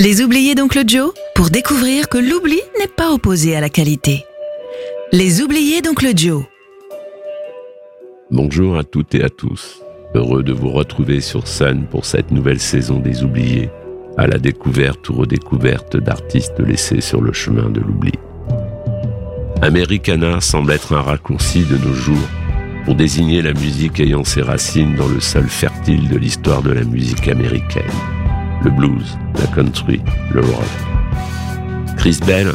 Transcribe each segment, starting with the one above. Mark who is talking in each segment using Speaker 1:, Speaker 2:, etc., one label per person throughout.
Speaker 1: Les oubliés d'Oncle Joe pour découvrir que l'oubli n'est pas opposé à la qualité. Les oubliés d'Oncle Joe.
Speaker 2: Bonjour à toutes et à tous. Heureux de vous retrouver sur Sun pour cette nouvelle saison des oubliés, à la découverte ou redécouverte d'artistes laissés sur le chemin de l'oubli. Americana semble être un raccourci de nos jours pour désigner la musique ayant ses racines dans le sol fertile de l'histoire de la musique américaine le blues, la country, le rock. Chris Bell,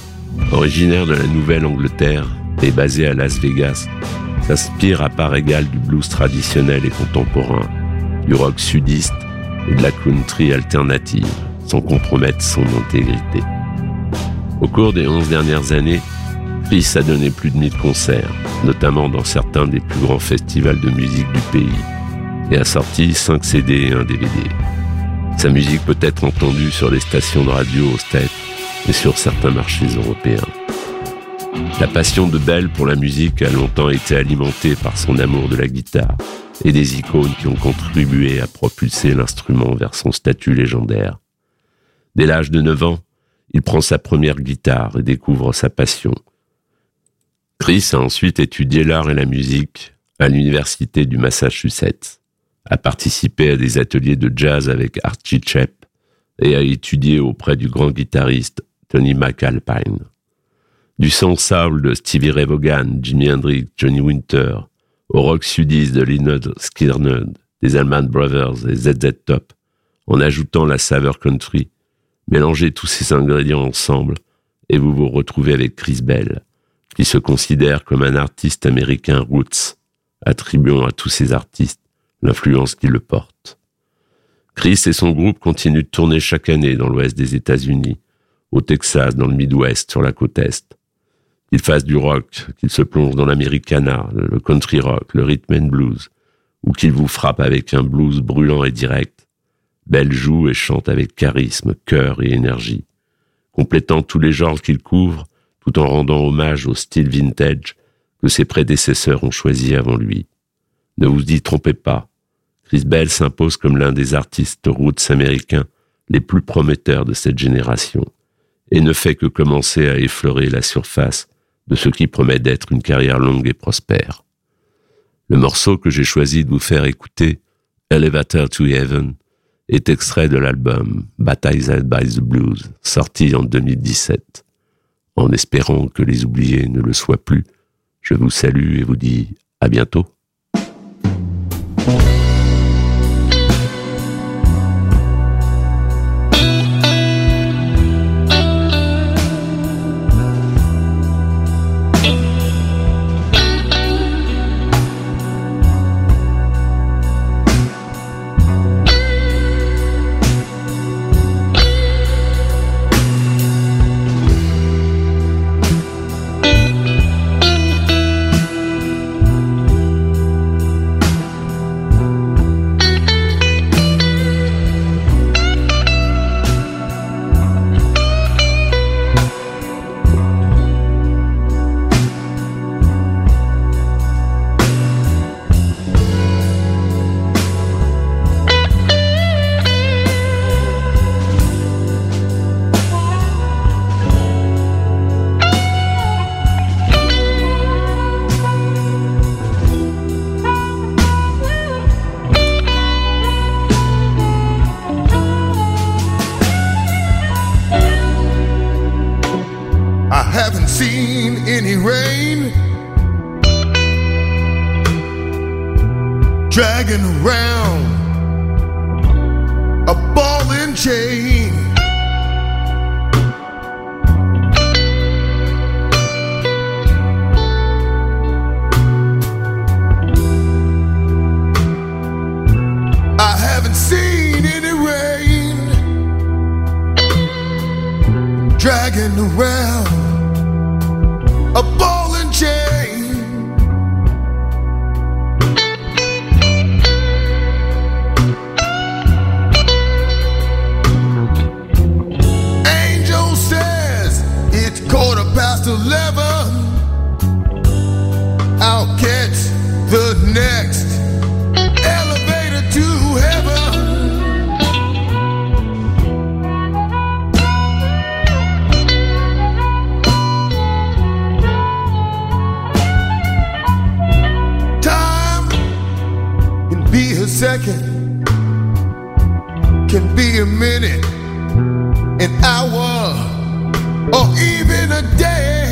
Speaker 2: originaire de la Nouvelle-Angleterre et basé à Las Vegas, s'inspire à part égale du blues traditionnel et contemporain, du rock sudiste et de la country alternative, sans compromettre son intégrité. Au cours des onze dernières années, Chris a donné plus de 1000 concerts, notamment dans certains des plus grands festivals de musique du pays, et a sorti 5 CD et un DVD. Sa musique peut être entendue sur les stations de radio au States et sur certains marchés européens. La passion de Bell pour la musique a longtemps été alimentée par son amour de la guitare et des icônes qui ont contribué à propulser l'instrument vers son statut légendaire. Dès l'âge de 9 ans, il prend sa première guitare et découvre sa passion. Chris a ensuite étudié l'art et la musique à l'Université du Massachusetts a participé à des ateliers de jazz avec Archie Chep et a étudié auprès du grand guitariste Tony McAlpine. Du son soul de Stevie Ray Vaughan, Jimi Hendrix, Johnny Winter, au rock sudiste de Lynyrd Skynyrd, des Allman Brothers et ZZ Top, en ajoutant la saveur country. Mélangez tous ces ingrédients ensemble et vous vous retrouvez avec Chris Bell, qui se considère comme un artiste américain roots, attribuant à tous ces artistes l'influence qui le porte. Chris et son groupe continuent de tourner chaque année dans l'ouest des États-Unis, au Texas, dans le Midwest, sur la côte Est. Qu'ils fassent du rock, qu'ils se plongent dans l'Americana, le country rock, le rhythm and blues, ou qu'ils vous frappent avec un blues brûlant et direct, Belle joue et chante avec charisme, cœur et énergie, complétant tous les genres qu'il couvre, tout en rendant hommage au style vintage que ses prédécesseurs ont choisi avant lui. Ne vous y trompez pas, Chris s'impose comme l'un des artistes roots américains les plus prometteurs de cette génération et ne fait que commencer à effleurer la surface de ce qui promet d'être une carrière longue et prospère. Le morceau que j'ai choisi de vous faire écouter, Elevator to Heaven, est extrait de l'album Baptized by the Blues, sorti en 2017. En espérant que les oubliés ne le soient plus, je vous salue et vous dis à bientôt.
Speaker 3: Seen any rain. Dragging around a ball and chain. I haven't seen any rain dragging around a ball and chain. Angel says it's quarter past eleven. I'll catch the next second can be a minute, an hour, or even a day.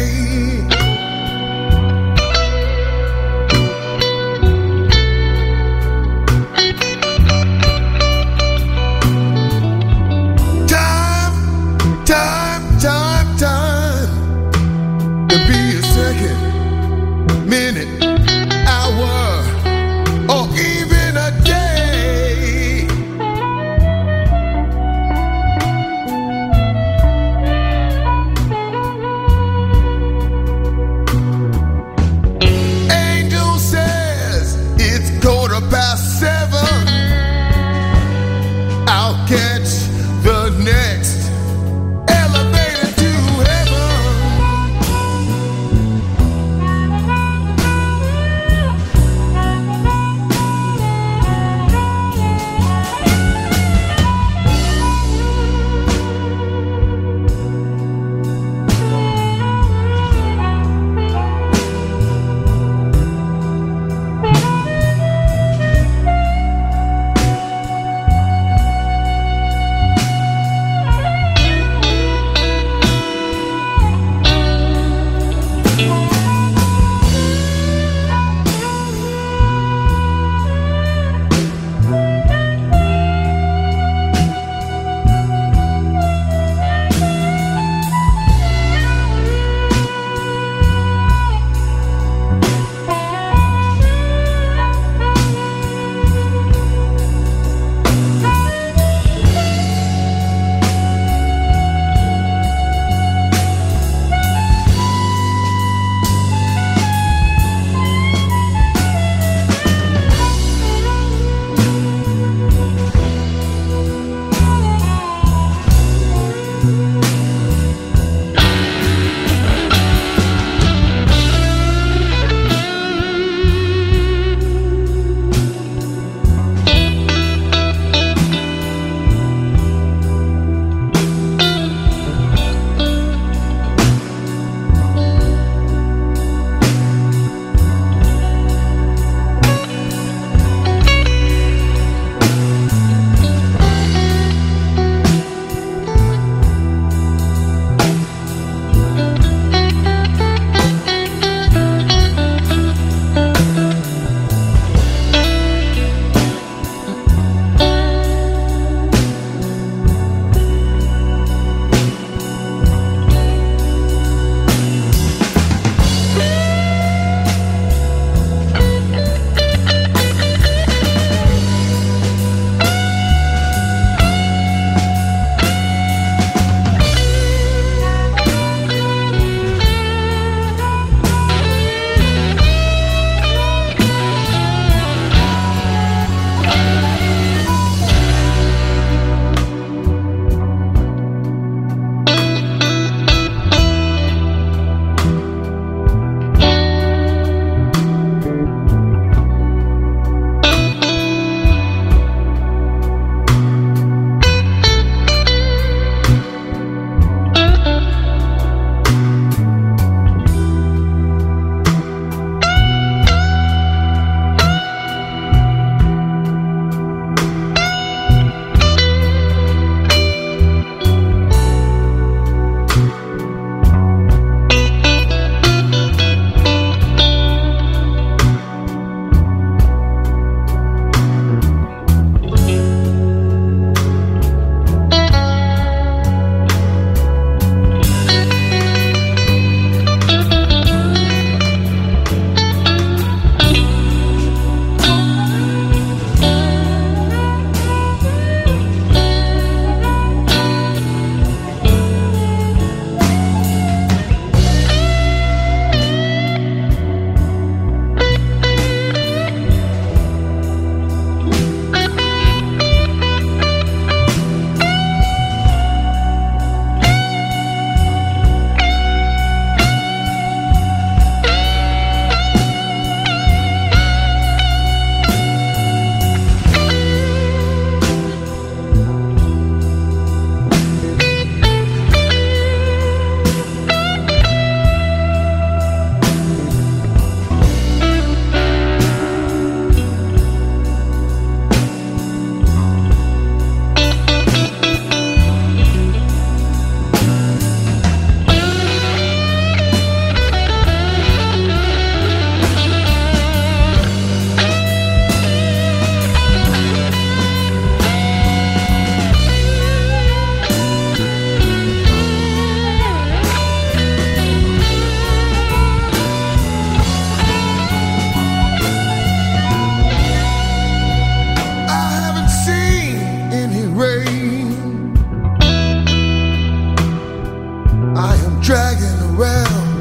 Speaker 1: dragging around.